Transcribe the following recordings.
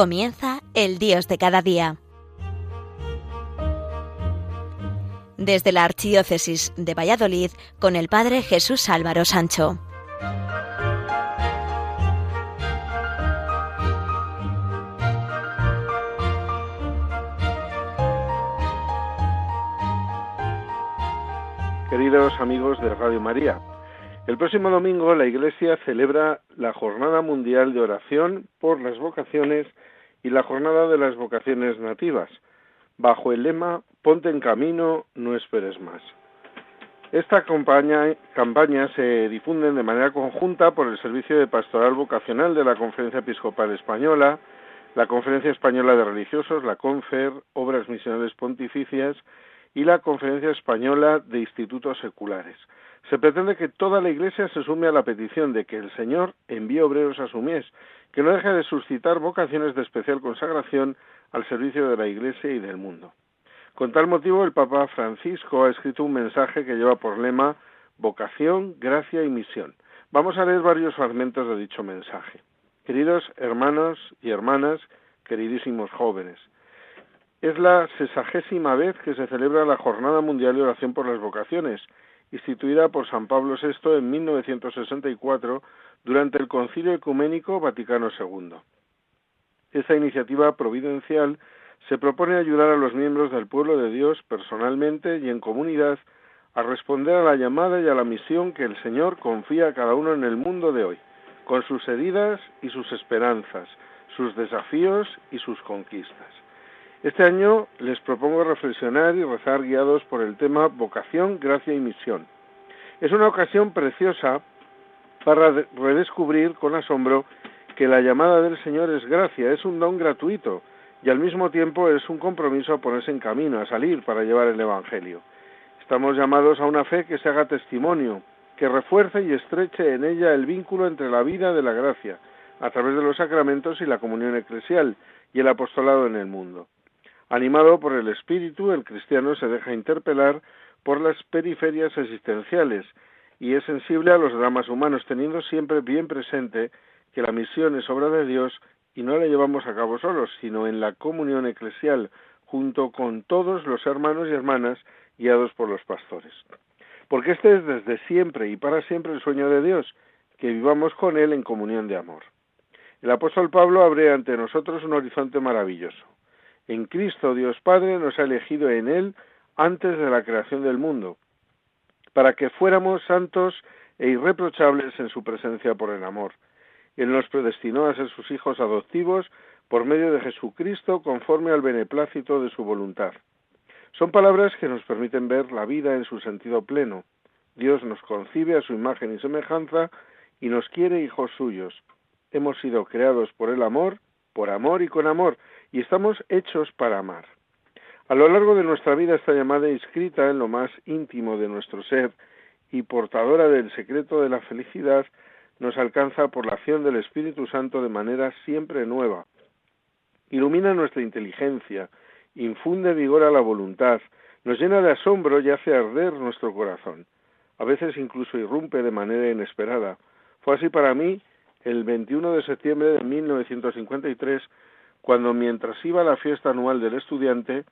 Comienza el Dios de cada día. Desde la Archidiócesis de Valladolid con el Padre Jesús Álvaro Sancho. Queridos amigos de Radio María, el próximo domingo la Iglesia celebra la Jornada Mundial de Oración por las Vocaciones y la Jornada de las Vocaciones Nativas, bajo el lema Ponte en camino, no esperes más. Esta campaña, se difunde de manera conjunta por el Servicio de Pastoral Vocacional de la Conferencia Episcopal Española, la Conferencia Española de Religiosos, la CONFER, Obras Misionales Pontificias y la Conferencia Española de Institutos Seculares. Se pretende que toda la Iglesia se sume a la petición de que el Señor envíe obreros a su mies, que no deje de suscitar vocaciones de especial consagración al servicio de la Iglesia y del mundo. Con tal motivo, el Papa Francisco ha escrito un mensaje que lleva por lema Vocación, Gracia y Misión. Vamos a leer varios fragmentos de dicho mensaje. Queridos hermanos y hermanas, queridísimos jóvenes, es la sesagésima vez que se celebra la Jornada Mundial de Oración por las Vocaciones, instituida por San Pablo VI en 1964 durante el Concilio Ecuménico Vaticano II. Esta iniciativa providencial se propone ayudar a los miembros del pueblo de Dios personalmente y en comunidad a responder a la llamada y a la misión que el Señor confía a cada uno en el mundo de hoy, con sus heridas y sus esperanzas, sus desafíos y sus conquistas. Este año les propongo reflexionar y rezar guiados por el tema vocación, gracia y misión. Es una ocasión preciosa para redescubrir con asombro que la llamada del Señor es gracia, es un don gratuito y al mismo tiempo es un compromiso a ponerse en camino, a salir para llevar el Evangelio. Estamos llamados a una fe que se haga testimonio, que refuerce y estreche en ella el vínculo entre la vida de la gracia, a través de los sacramentos y la comunión eclesial y el apostolado en el mundo. Animado por el espíritu, el cristiano se deja interpelar por las periferias existenciales y es sensible a los dramas humanos, teniendo siempre bien presente que la misión es obra de Dios y no la llevamos a cabo solos, sino en la comunión eclesial, junto con todos los hermanos y hermanas guiados por los pastores. Porque este es desde siempre y para siempre el sueño de Dios, que vivamos con Él en comunión de amor. El apóstol Pablo abre ante nosotros un horizonte maravilloso. En Cristo Dios Padre nos ha elegido en Él antes de la creación del mundo, para que fuéramos santos e irreprochables en su presencia por el amor. Él nos predestinó a ser sus hijos adoptivos por medio de Jesucristo conforme al beneplácito de su voluntad. Son palabras que nos permiten ver la vida en su sentido pleno. Dios nos concibe a su imagen y semejanza y nos quiere hijos suyos. Hemos sido creados por el amor, por amor y con amor, y estamos hechos para amar. A lo largo de nuestra vida esta llamada inscrita en lo más íntimo de nuestro ser y portadora del secreto de la felicidad nos alcanza por la acción del Espíritu Santo de manera siempre nueva. Ilumina nuestra inteligencia, infunde vigor a la voluntad, nos llena de asombro y hace arder nuestro corazón. A veces incluso irrumpe de manera inesperada. Fue así para mí el 21 de septiembre de 1953 cuando mientras iba a la fiesta anual del estudiante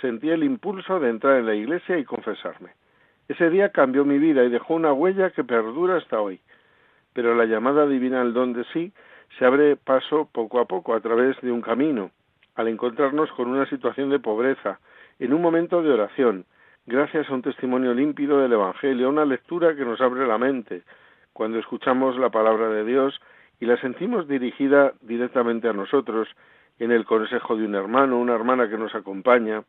sentí el impulso de entrar en la iglesia y confesarme. Ese día cambió mi vida y dejó una huella que perdura hasta hoy. Pero la llamada divina al don de sí se abre paso poco a poco a través de un camino, al encontrarnos con una situación de pobreza, en un momento de oración, gracias a un testimonio límpido del Evangelio, a una lectura que nos abre la mente, cuando escuchamos la palabra de Dios y la sentimos dirigida directamente a nosotros en el consejo de un hermano, una hermana que nos acompaña,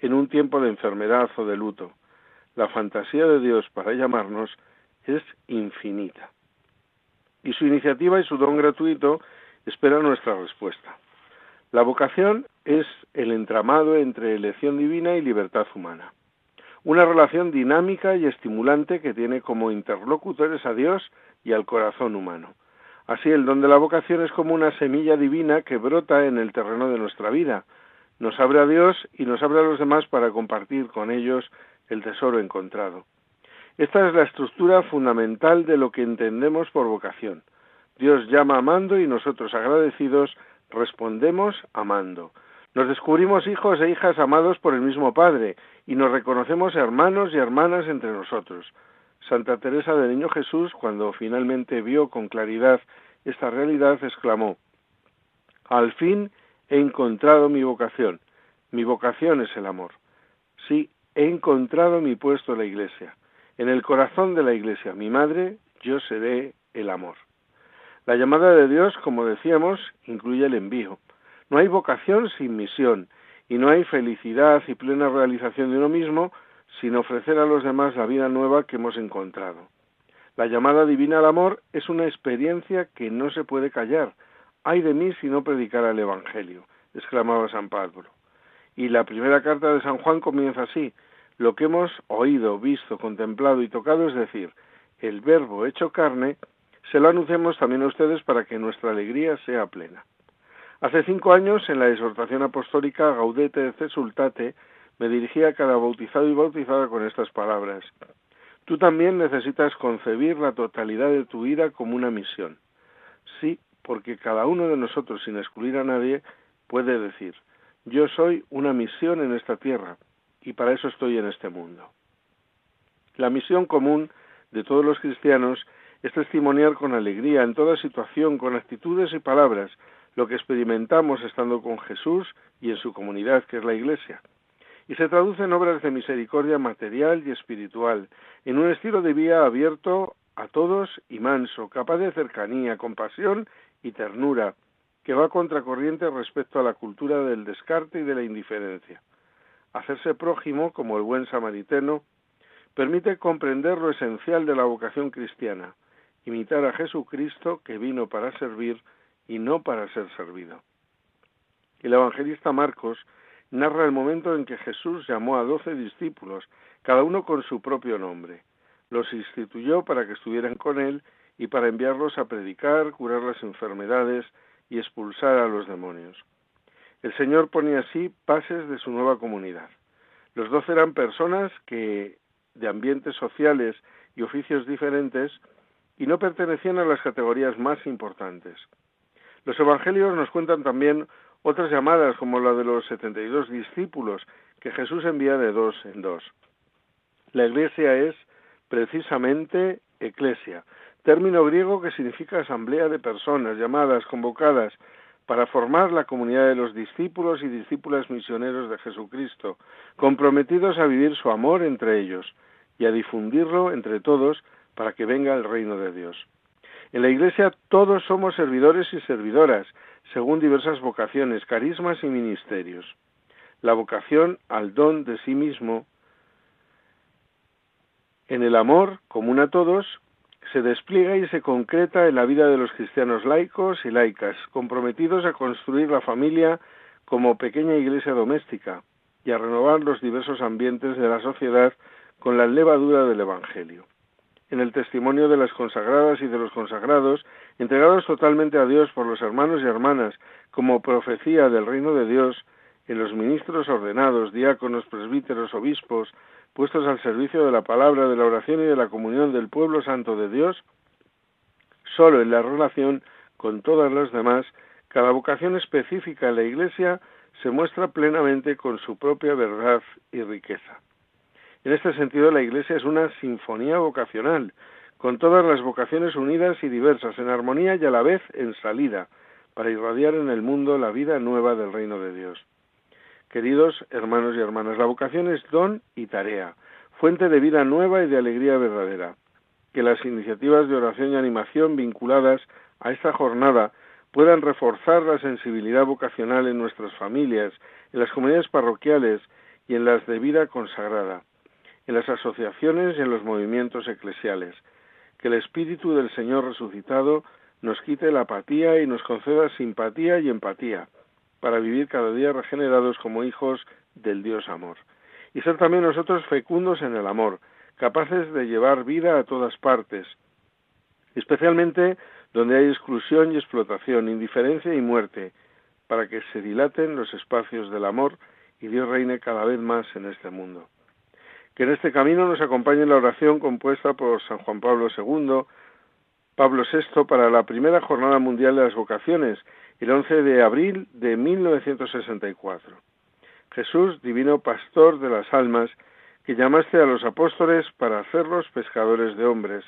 en un tiempo de enfermedad o de luto. La fantasía de Dios para llamarnos es infinita. Y su iniciativa y su don gratuito esperan nuestra respuesta. La vocación es el entramado entre elección divina y libertad humana. Una relación dinámica y estimulante que tiene como interlocutores a Dios y al corazón humano. Así, el don de la vocación es como una semilla divina que brota en el terreno de nuestra vida. Nos abre a Dios y nos abre a los demás para compartir con ellos el tesoro encontrado. Esta es la estructura fundamental de lo que entendemos por vocación. Dios llama amando y nosotros agradecidos respondemos amando. Nos descubrimos hijos e hijas amados por el mismo Padre y nos reconocemos hermanos y hermanas entre nosotros. Santa Teresa del Niño Jesús, cuando finalmente vio con claridad esta realidad, exclamó, Al fin he encontrado mi vocación. Mi vocación es el amor. Sí, he encontrado mi puesto en la Iglesia. En el corazón de la Iglesia, mi madre, yo seré el amor. La llamada de Dios, como decíamos, incluye el envío. No hay vocación sin misión y no hay felicidad y plena realización de uno mismo sin ofrecer a los demás la vida nueva que hemos encontrado. La llamada divina al amor es una experiencia que no se puede callar. Ay de mí si no predicara el Evangelio, exclamaba San Pablo. Y la primera carta de San Juan comienza así. Lo que hemos oído, visto, contemplado y tocado, es decir, el verbo hecho carne, se lo anunciamos también a ustedes para que nuestra alegría sea plena. Hace cinco años, en la exhortación apostólica Gaudete de Cesultate, me dirigí a cada bautizado y bautizada con estas palabras. Tú también necesitas concebir la totalidad de tu vida como una misión. Sí, porque cada uno de nosotros, sin excluir a nadie, puede decir, yo soy una misión en esta tierra y para eso estoy en este mundo. La misión común de todos los cristianos es testimoniar con alegría en toda situación, con actitudes y palabras, lo que experimentamos estando con Jesús y en su comunidad, que es la Iglesia. Y se traduce en obras de misericordia material y espiritual, en un estilo de vida abierto a todos y manso, capaz de cercanía, compasión y ternura, que va contracorriente respecto a la cultura del descarte y de la indiferencia. Hacerse prójimo, como el buen samaritano, permite comprender lo esencial de la vocación cristiana, imitar a Jesucristo que vino para servir y no para ser servido. El evangelista Marcos narra el momento en que Jesús llamó a doce discípulos, cada uno con su propio nombre. Los instituyó para que estuvieran con él y para enviarlos a predicar, curar las enfermedades y expulsar a los demonios. El Señor ponía así pases de su nueva comunidad. Los doce eran personas que, de ambientes sociales y oficios diferentes, y no pertenecían a las categorías más importantes. Los evangelios nos cuentan también otras llamadas, como la de los 72 discípulos que Jesús envía de dos en dos. La iglesia es precisamente eclesia, término griego que significa asamblea de personas llamadas, convocadas, para formar la comunidad de los discípulos y discípulas misioneros de Jesucristo, comprometidos a vivir su amor entre ellos y a difundirlo entre todos para que venga el reino de Dios. En la Iglesia todos somos servidores y servidoras, según diversas vocaciones, carismas y ministerios. La vocación al don de sí mismo, en el amor común a todos, se despliega y se concreta en la vida de los cristianos laicos y laicas, comprometidos a construir la familia como pequeña iglesia doméstica y a renovar los diversos ambientes de la sociedad con la levadura del Evangelio. En el testimonio de las consagradas y de los consagrados, entregados totalmente a Dios por los hermanos y hermanas, como profecía del reino de Dios, en los ministros ordenados, diáconos, presbíteros, obispos, puestos al servicio de la palabra, de la oración y de la comunión del pueblo santo de Dios, solo en la relación con todas las demás, cada vocación específica en la Iglesia se muestra plenamente con su propia verdad y riqueza. En este sentido, la Iglesia es una sinfonía vocacional, con todas las vocaciones unidas y diversas, en armonía y a la vez en salida, para irradiar en el mundo la vida nueva del reino de Dios. Queridos hermanos y hermanas, la vocación es don y tarea, fuente de vida nueva y de alegría verdadera. Que las iniciativas de oración y animación vinculadas a esta jornada puedan reforzar la sensibilidad vocacional en nuestras familias, en las comunidades parroquiales y en las de vida consagrada en las asociaciones y en los movimientos eclesiales. Que el Espíritu del Señor resucitado nos quite la apatía y nos conceda simpatía y empatía para vivir cada día regenerados como hijos del Dios amor. Y ser también nosotros fecundos en el amor, capaces de llevar vida a todas partes, especialmente donde hay exclusión y explotación, indiferencia y muerte, para que se dilaten los espacios del amor y Dios reine cada vez más en este mundo que en este camino nos acompañe la oración compuesta por San Juan Pablo II, Pablo VI para la primera Jornada Mundial de las Vocaciones el 11 de abril de 1964. Jesús, divino pastor de las almas, que llamaste a los apóstoles para hacerlos pescadores de hombres,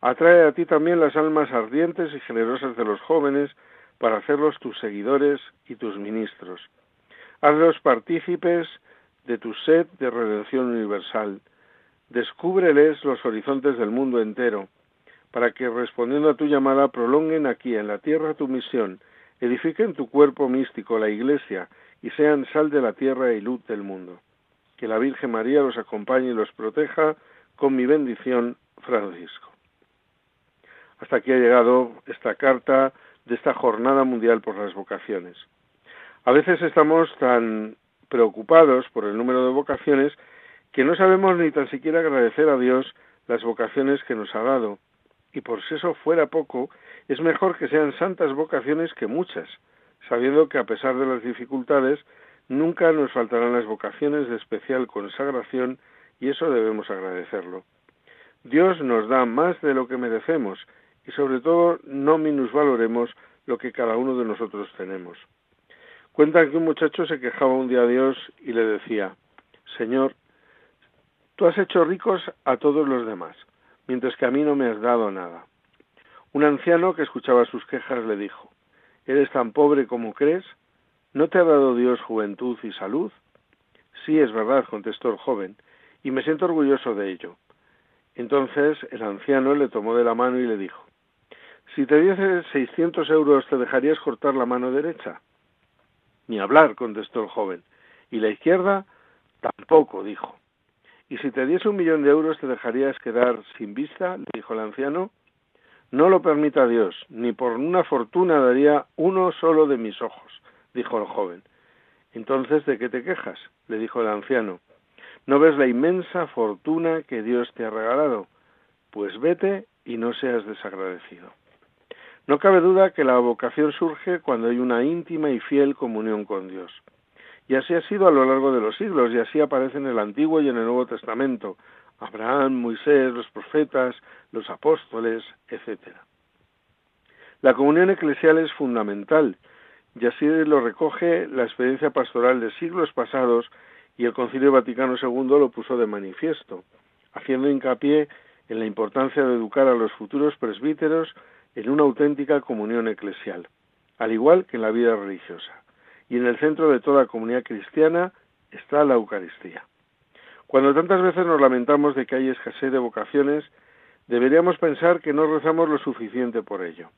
atrae a ti también las almas ardientes y generosas de los jóvenes para hacerlos tus seguidores y tus ministros. Hazlos partícipes de tu sed de redención universal. Descúbreles los horizontes del mundo entero, para que, respondiendo a tu llamada, prolonguen aquí en la tierra tu misión, edifiquen tu cuerpo místico, la Iglesia, y sean sal de la tierra y luz del mundo. Que la Virgen María los acompañe y los proteja con mi bendición, Francisco. Hasta aquí ha llegado esta carta de esta Jornada Mundial por las Vocaciones. A veces estamos tan preocupados por el número de vocaciones que no sabemos ni tan siquiera agradecer a Dios las vocaciones que nos ha dado. Y por si eso fuera poco, es mejor que sean santas vocaciones que muchas, sabiendo que a pesar de las dificultades, nunca nos faltarán las vocaciones de especial consagración y eso debemos agradecerlo. Dios nos da más de lo que merecemos y sobre todo no minusvaloremos lo que cada uno de nosotros tenemos. Cuentan que un muchacho se quejaba un día a Dios y le decía, Señor, tú has hecho ricos a todos los demás, mientras que a mí no me has dado nada. Un anciano que escuchaba sus quejas le dijo, ¿Eres tan pobre como crees? ¿No te ha dado Dios juventud y salud? Sí, es verdad, contestó el joven, y me siento orgulloso de ello. Entonces el anciano le tomó de la mano y le dijo, Si te diese seiscientos euros, ¿te dejarías cortar la mano derecha? Ni hablar, contestó el joven. ¿Y la izquierda? Tampoco, dijo. ¿Y si te diese un millón de euros te dejarías quedar sin vista? le dijo el anciano. No lo permita Dios, ni por una fortuna daría uno solo de mis ojos, dijo el joven. Entonces, ¿de qué te quejas? le dijo el anciano. ¿No ves la inmensa fortuna que Dios te ha regalado? Pues vete y no seas desagradecido. No cabe duda que la vocación surge cuando hay una íntima y fiel comunión con Dios. Y así ha sido a lo largo de los siglos, y así aparece en el Antiguo y en el Nuevo Testamento. Abraham, Moisés, los profetas, los apóstoles, etc. La comunión eclesial es fundamental, y así lo recoge la experiencia pastoral de siglos pasados y el Concilio Vaticano II lo puso de manifiesto, haciendo hincapié en la importancia de educar a los futuros presbíteros en una auténtica comunión eclesial, al igual que en la vida religiosa. Y en el centro de toda comunidad cristiana está la Eucaristía. Cuando tantas veces nos lamentamos de que hay escasez de vocaciones, deberíamos pensar que no rezamos lo suficiente por ello,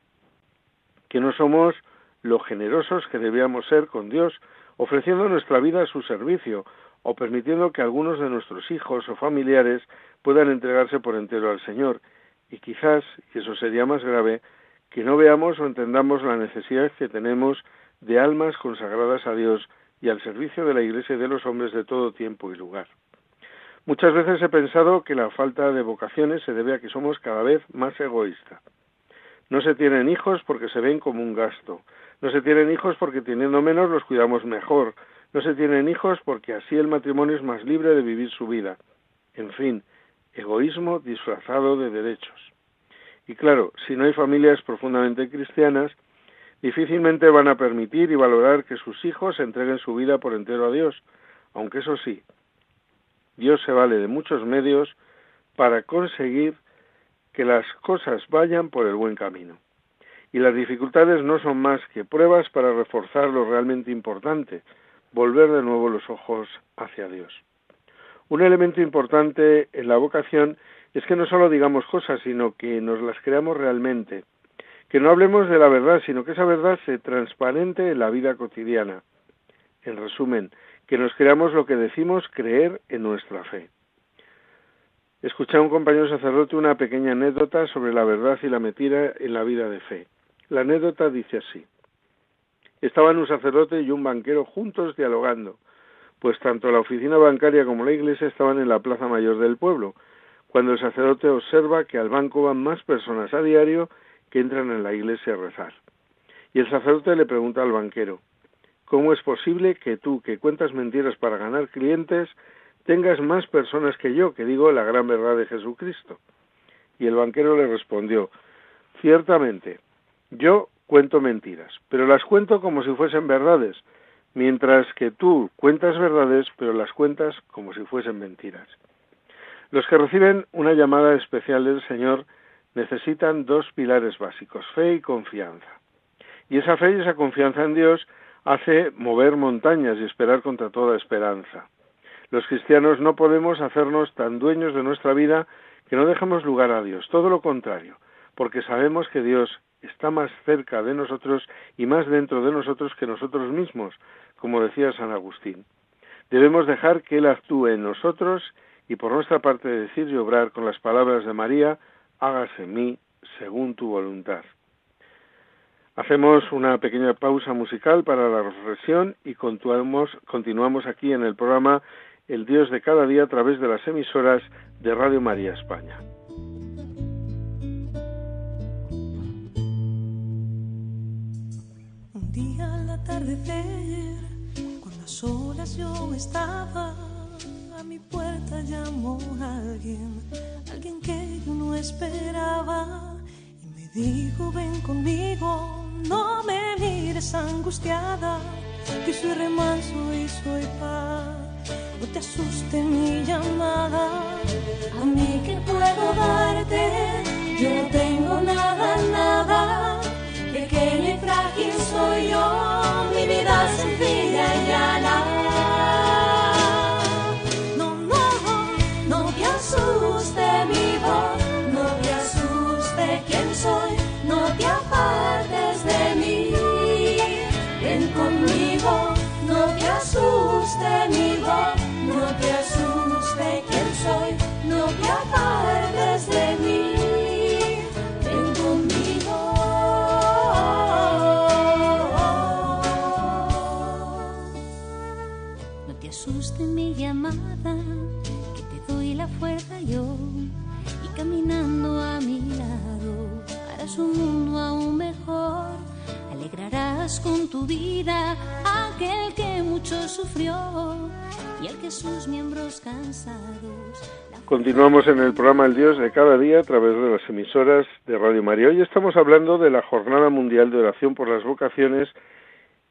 que no somos lo generosos que debíamos ser con Dios, ofreciendo nuestra vida a su servicio o permitiendo que algunos de nuestros hijos o familiares puedan entregarse por entero al Señor y quizás, y eso sería más grave, que no veamos o entendamos la necesidad que tenemos de almas consagradas a Dios y al servicio de la Iglesia y de los hombres de todo tiempo y lugar. Muchas veces he pensado que la falta de vocaciones se debe a que somos cada vez más egoístas. No se tienen hijos porque se ven como un gasto. No se tienen hijos porque teniendo menos los cuidamos mejor. No se tienen hijos porque así el matrimonio es más libre de vivir su vida. En fin, egoísmo disfrazado de derechos. Y claro, si no hay familias profundamente cristianas, difícilmente van a permitir y valorar que sus hijos entreguen su vida por entero a Dios, aunque eso sí, Dios se vale de muchos medios para conseguir que las cosas vayan por el buen camino. Y las dificultades no son más que pruebas para reforzar lo realmente importante, volver de nuevo los ojos hacia Dios. Un elemento importante en la vocación es que no solo digamos cosas, sino que nos las creamos realmente, que no hablemos de la verdad, sino que esa verdad se transparente en la vida cotidiana. En resumen, que nos creamos lo que decimos creer en nuestra fe. Escuché a un compañero sacerdote una pequeña anécdota sobre la verdad y la mentira en la vida de fe. La anécdota dice así. Estaban un sacerdote y un banquero juntos dialogando pues tanto la oficina bancaria como la iglesia estaban en la plaza mayor del pueblo, cuando el sacerdote observa que al banco van más personas a diario que entran en la iglesia a rezar. Y el sacerdote le pregunta al banquero, ¿cómo es posible que tú, que cuentas mentiras para ganar clientes, tengas más personas que yo, que digo la gran verdad de Jesucristo? Y el banquero le respondió, ciertamente, yo cuento mentiras, pero las cuento como si fuesen verdades, mientras que tú cuentas verdades, pero las cuentas como si fuesen mentiras. Los que reciben una llamada especial del Señor necesitan dos pilares básicos, fe y confianza. Y esa fe y esa confianza en Dios hace mover montañas y esperar contra toda esperanza. Los cristianos no podemos hacernos tan dueños de nuestra vida que no dejemos lugar a Dios, todo lo contrario, porque sabemos que Dios está más cerca de nosotros y más dentro de nosotros que nosotros mismos, como decía San Agustín. Debemos dejar que Él actúe en nosotros y por nuestra parte decir y obrar con las palabras de María, hágase en mí según tu voluntad. Hacemos una pequeña pausa musical para la reflexión y continuamos, aquí en el programa El Dios de cada día a través de las emisoras de Radio María España. Un día al atardecer, cuando a solas yo estaba, a mi puerta llamó alguien, alguien que yo no esperaba, y me dijo, ven conmigo no me mires angustiada, que soy remanso y soy paz. No te asuste mi llamada, a mí que puedo darte, yo no tengo nada, nada. Pequeña y frágil soy yo, mi vida sencilla y llana. Asuste mi voz, y al que sus miembros cansados. Continuamos en el programa El Dios de cada día a través de las emisoras de Radio María. Hoy estamos hablando de la Jornada Mundial de Oración por las Vocaciones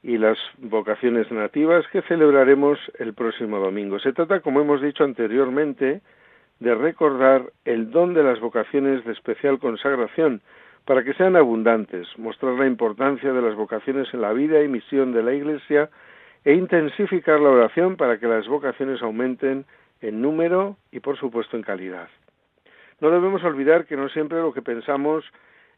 y las vocaciones nativas que celebraremos el próximo domingo. Se trata, como hemos dicho anteriormente, de recordar el don de las vocaciones de especial consagración para que sean abundantes, mostrar la importancia de las vocaciones en la vida y misión de la Iglesia e intensificar la oración para que las vocaciones aumenten en número y, por supuesto, en calidad. No debemos olvidar que no siempre lo que pensamos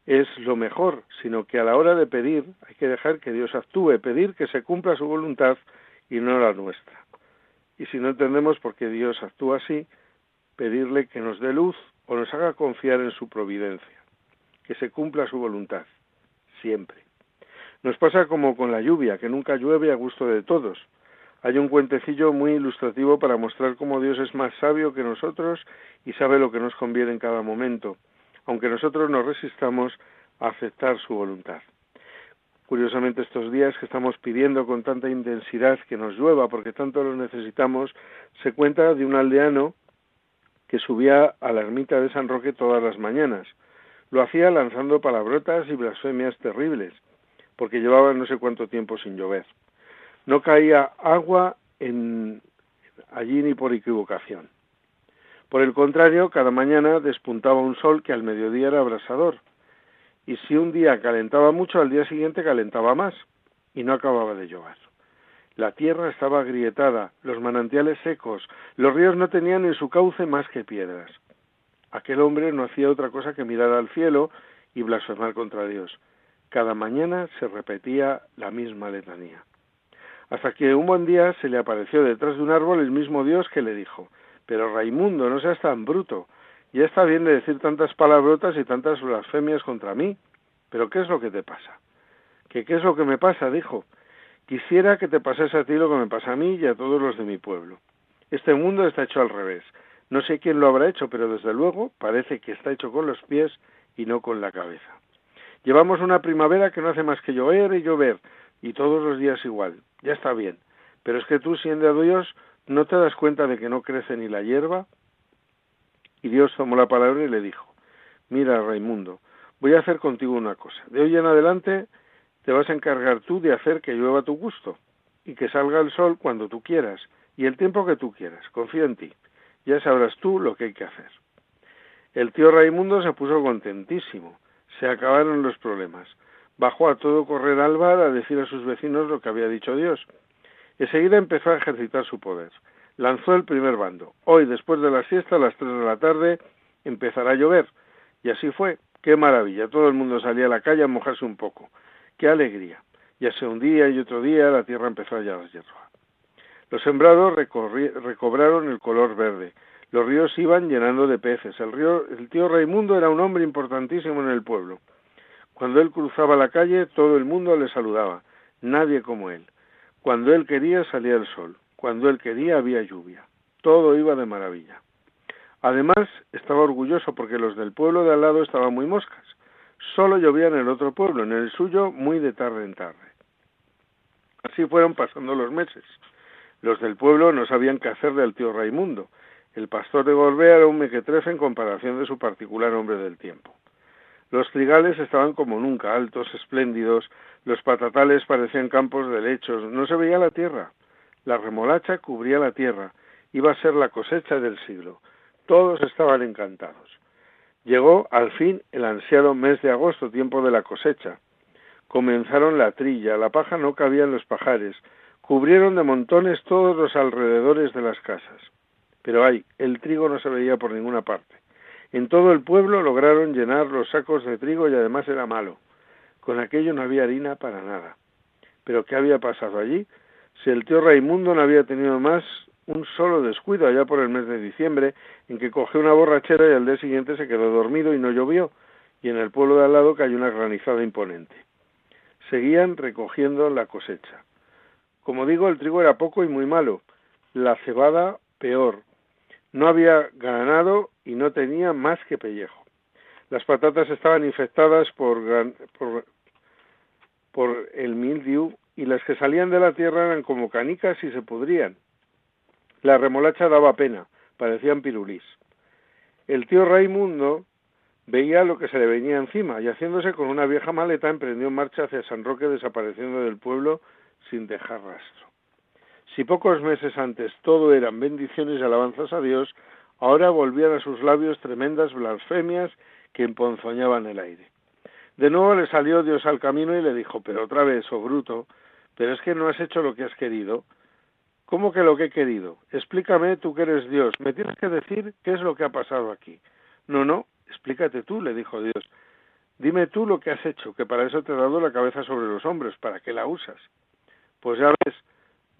es lo mejor, sino que a la hora de pedir hay que dejar que Dios actúe, pedir que se cumpla su voluntad y no la nuestra. Y si no entendemos por qué Dios actúa así, pedirle que nos dé luz o nos haga confiar en su providencia, que se cumpla su voluntad, siempre. Nos pasa como con la lluvia, que nunca llueve a gusto de todos. Hay un cuentecillo muy ilustrativo para mostrar cómo Dios es más sabio que nosotros y sabe lo que nos conviene en cada momento, aunque nosotros nos resistamos a aceptar su voluntad. Curiosamente estos días que estamos pidiendo con tanta intensidad que nos llueva porque tanto lo necesitamos, se cuenta de un aldeano que subía a la ermita de San Roque todas las mañanas. Lo hacía lanzando palabrotas y blasfemias terribles, porque llevaba no sé cuánto tiempo sin llover. No caía agua en allí ni por equivocación. Por el contrario, cada mañana despuntaba un sol que al mediodía era abrasador, y si un día calentaba mucho, al día siguiente calentaba más, y no acababa de llover. La tierra estaba agrietada, los manantiales secos, los ríos no tenían en su cauce más que piedras. Aquel hombre no hacía otra cosa que mirar al cielo y blasfemar contra Dios. Cada mañana se repetía la misma letanía. Hasta que un buen día se le apareció detrás de un árbol el mismo Dios que le dijo Pero Raimundo, no seas tan bruto. Ya está bien de decir tantas palabrotas y tantas blasfemias contra mí. Pero ¿qué es lo que te pasa? ¿Qué, qué es lo que me pasa? dijo. Quisiera que te pasase a ti lo que me pasa a mí y a todos los de mi pueblo. Este mundo está hecho al revés. No sé quién lo habrá hecho, pero desde luego parece que está hecho con los pies y no con la cabeza. Llevamos una primavera que no hace más que llover y llover, y todos los días igual. Ya está bien. Pero es que tú, siendo Dios, ¿no te das cuenta de que no crece ni la hierba? Y Dios tomó la palabra y le dijo, mira, Raimundo, voy a hacer contigo una cosa. De hoy en adelante te vas a encargar tú de hacer que llueva a tu gusto y que salga el sol cuando tú quieras y el tiempo que tú quieras. Confío en ti. Ya sabrás tú lo que hay que hacer. El tío Raimundo se puso contentísimo. Se acabaron los problemas. Bajó a todo correr al bar a decir a sus vecinos lo que había dicho Dios. Enseguida empezó a ejercitar su poder. Lanzó el primer bando. Hoy, después de la siesta, a las tres de la tarde, empezará a llover. Y así fue. Qué maravilla. Todo el mundo salía a la calle a mojarse un poco. Qué alegría. Ya sea un día y otro día la tierra empezó a hallar. Los sembrados recobraron el color verde. Los ríos iban llenando de peces. El, río, el tío Raimundo era un hombre importantísimo en el pueblo. Cuando él cruzaba la calle, todo el mundo le saludaba. Nadie como él. Cuando él quería, salía el sol. Cuando él quería, había lluvia. Todo iba de maravilla. Además, estaba orgulloso porque los del pueblo de al lado estaban muy moscas. Solo llovía en el otro pueblo, en el suyo muy de tarde en tarde. Así fueron pasando los meses. Los del pueblo no sabían qué hacer del tío Raimundo. El pastor de Gorbea era un mequetrefe en comparación de su particular hombre del tiempo. Los trigales estaban como nunca, altos, espléndidos, los patatales parecían campos de lechos, no se veía la tierra. La remolacha cubría la tierra, iba a ser la cosecha del siglo. Todos estaban encantados. Llegó al fin el ansiado mes de agosto, tiempo de la cosecha. Comenzaron la trilla, la paja no cabía en los pajares, cubrieron de montones todos los alrededores de las casas. Pero ay, el trigo no se veía por ninguna parte. En todo el pueblo lograron llenar los sacos de trigo y además era malo. Con aquello no había harina para nada. Pero ¿qué había pasado allí? Si el tío Raimundo no había tenido más un solo descuido allá por el mes de diciembre, en que cogió una borrachera y al día siguiente se quedó dormido y no llovió, y en el pueblo de al lado cayó una granizada imponente. Seguían recogiendo la cosecha. Como digo, el trigo era poco y muy malo, la cebada peor. No había ganado y no tenía más que pellejo. Las patatas estaban infectadas por, por, por el mildiu y las que salían de la tierra eran como canicas y se pudrían. La remolacha daba pena, parecían pirulís. El tío Raimundo veía lo que se le venía encima y haciéndose con una vieja maleta emprendió en marcha hacia San Roque desapareciendo del pueblo sin dejar rastro. Si pocos meses antes todo eran bendiciones y alabanzas a Dios, Ahora volvían a sus labios tremendas blasfemias que emponzoñaban el aire. De nuevo le salió Dios al camino y le dijo, pero otra vez, oh bruto, pero es que no has hecho lo que has querido. ¿Cómo que lo que he querido? Explícame tú que eres Dios. Me tienes que decir qué es lo que ha pasado aquí. No, no, explícate tú, le dijo Dios. Dime tú lo que has hecho, que para eso te he dado la cabeza sobre los hombros, ¿para qué la usas? Pues ya ves,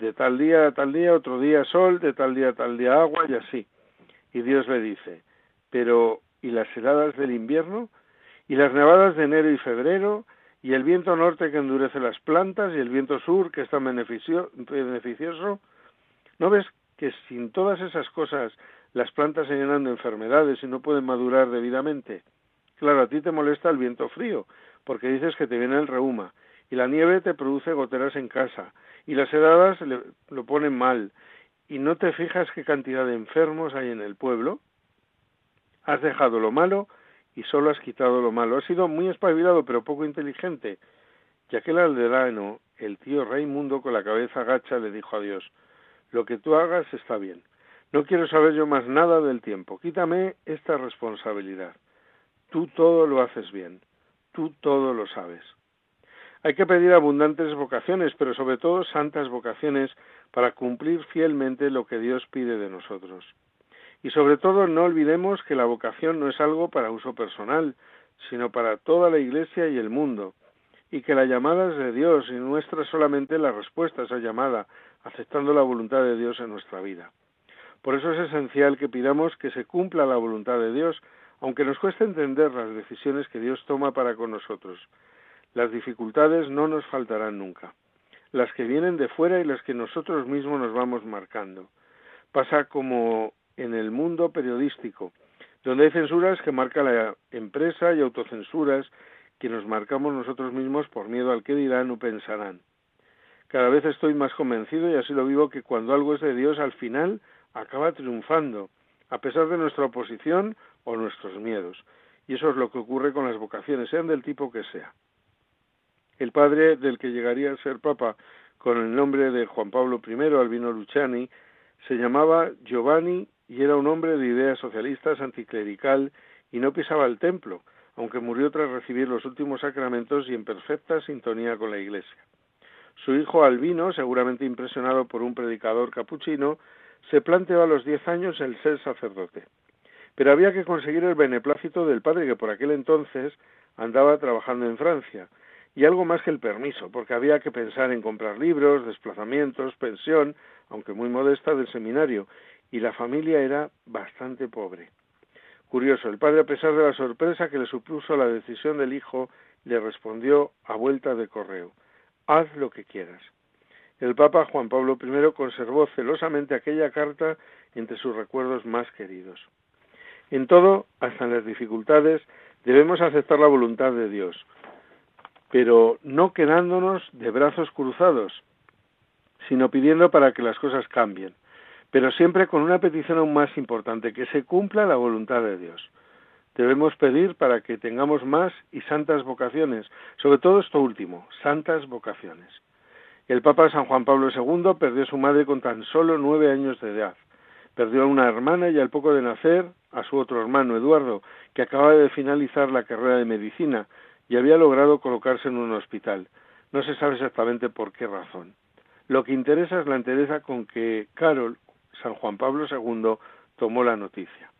de tal día a tal día, otro día sol, de tal día a tal día agua y así. Y Dios le dice, pero ¿y las heladas del invierno? ¿Y las nevadas de enero y febrero? ¿Y el viento norte que endurece las plantas? ¿Y el viento sur que es tan beneficioso? ¿No ves que sin todas esas cosas las plantas se llenan de enfermedades y no pueden madurar debidamente? Claro, a ti te molesta el viento frío, porque dices que te viene el reuma, y la nieve te produce goteras en casa, y las heladas lo ponen mal, y no te fijas qué cantidad de enfermos hay en el pueblo, has dejado lo malo y solo has quitado lo malo. Has sido muy espabilado pero poco inteligente. Y aquel aldeano, el tío Raimundo con la cabeza gacha, le dijo a Dios, lo que tú hagas está bien. No quiero saber yo más nada del tiempo. Quítame esta responsabilidad. Tú todo lo haces bien. Tú todo lo sabes. Hay que pedir abundantes vocaciones, pero sobre todo santas vocaciones para cumplir fielmente lo que Dios pide de nosotros. Y sobre todo no olvidemos que la vocación no es algo para uso personal, sino para toda la Iglesia y el mundo, y que la llamada es de Dios y nuestra solamente la respuesta a esa llamada, aceptando la voluntad de Dios en nuestra vida. Por eso es esencial que pidamos que se cumpla la voluntad de Dios, aunque nos cueste entender las decisiones que Dios toma para con nosotros. Las dificultades no nos faltarán nunca las que vienen de fuera y las que nosotros mismos nos vamos marcando. Pasa como en el mundo periodístico, donde hay censuras que marca la empresa y autocensuras que nos marcamos nosotros mismos por miedo al que dirán o pensarán. Cada vez estoy más convencido y así lo vivo que cuando algo es de Dios al final acaba triunfando, a pesar de nuestra oposición o nuestros miedos. Y eso es lo que ocurre con las vocaciones, sean del tipo que sea. El padre del que llegaría a ser papa con el nombre de Juan Pablo I, Albino Luciani, se llamaba Giovanni y era un hombre de ideas socialistas, anticlerical y no pisaba el templo, aunque murió tras recibir los últimos sacramentos y en perfecta sintonía con la Iglesia. Su hijo Albino, seguramente impresionado por un predicador capuchino, se planteó a los diez años el ser sacerdote. Pero había que conseguir el beneplácito del padre que por aquel entonces andaba trabajando en Francia, y algo más que el permiso, porque había que pensar en comprar libros, desplazamientos, pensión, aunque muy modesta, del seminario, y la familia era bastante pobre. Curioso, el padre, a pesar de la sorpresa que le supuso la decisión del hijo, le respondió a vuelta de correo Haz lo que quieras. El Papa Juan Pablo I conservó celosamente aquella carta entre sus recuerdos más queridos. En todo, hasta en las dificultades, debemos aceptar la voluntad de Dios, pero no quedándonos de brazos cruzados, sino pidiendo para que las cosas cambien, pero siempre con una petición aún más importante, que se cumpla la voluntad de Dios. Debemos pedir para que tengamos más y santas vocaciones, sobre todo esto último, santas vocaciones. El Papa San Juan Pablo II perdió a su madre con tan solo nueve años de edad. Perdió a una hermana y al poco de nacer a su otro hermano, Eduardo, que acababa de finalizar la carrera de medicina y había logrado colocarse en un hospital. No se sabe exactamente por qué razón. Lo que interesa es la entereza con que Carol, San Juan Pablo II, tomó la noticia.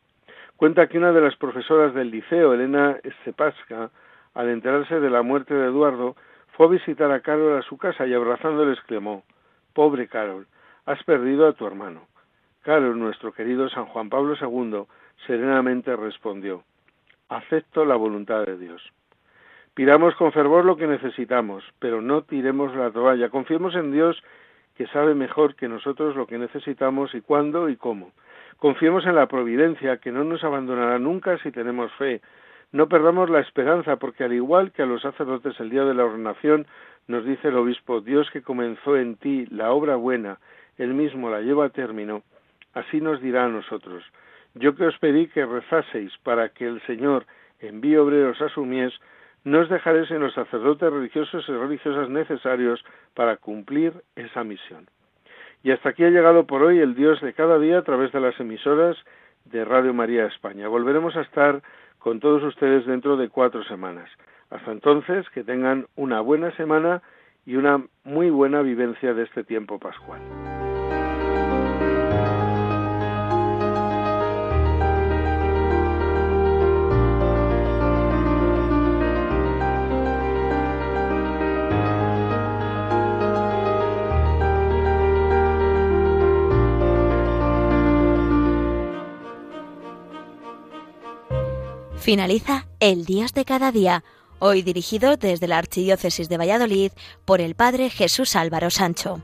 Cuenta que una de las profesoras del liceo, Elena Stepaska, al enterarse de la muerte de Eduardo, fue a visitar a Carol a su casa y abrazándole exclamó Pobre Carol, has perdido a tu hermano. Carol, nuestro querido San Juan Pablo II, serenamente respondió Acepto la voluntad de Dios. Pidamos con fervor lo que necesitamos, pero no tiremos la toalla. Confiemos en Dios que sabe mejor que nosotros lo que necesitamos y cuándo y cómo. Confiemos en la providencia que no nos abandonará nunca si tenemos fe. No perdamos la esperanza porque al igual que a los sacerdotes el día de la ordenación nos dice el obispo, Dios que comenzó en ti la obra buena, él mismo la lleva a término, así nos dirá a nosotros. Yo que os pedí que rezaseis para que el Señor envíe obreros a su mies, no os dejaréis en los sacerdotes religiosos y religiosas necesarios para cumplir esa misión. Y hasta aquí ha llegado por hoy el Dios de cada día a través de las emisoras de Radio María España. Volveremos a estar con todos ustedes dentro de cuatro semanas. Hasta entonces, que tengan una buena semana y una muy buena vivencia de este tiempo pascual. Finaliza El Dios de cada día, hoy dirigido desde la Archidiócesis de Valladolid por el Padre Jesús Álvaro Sancho.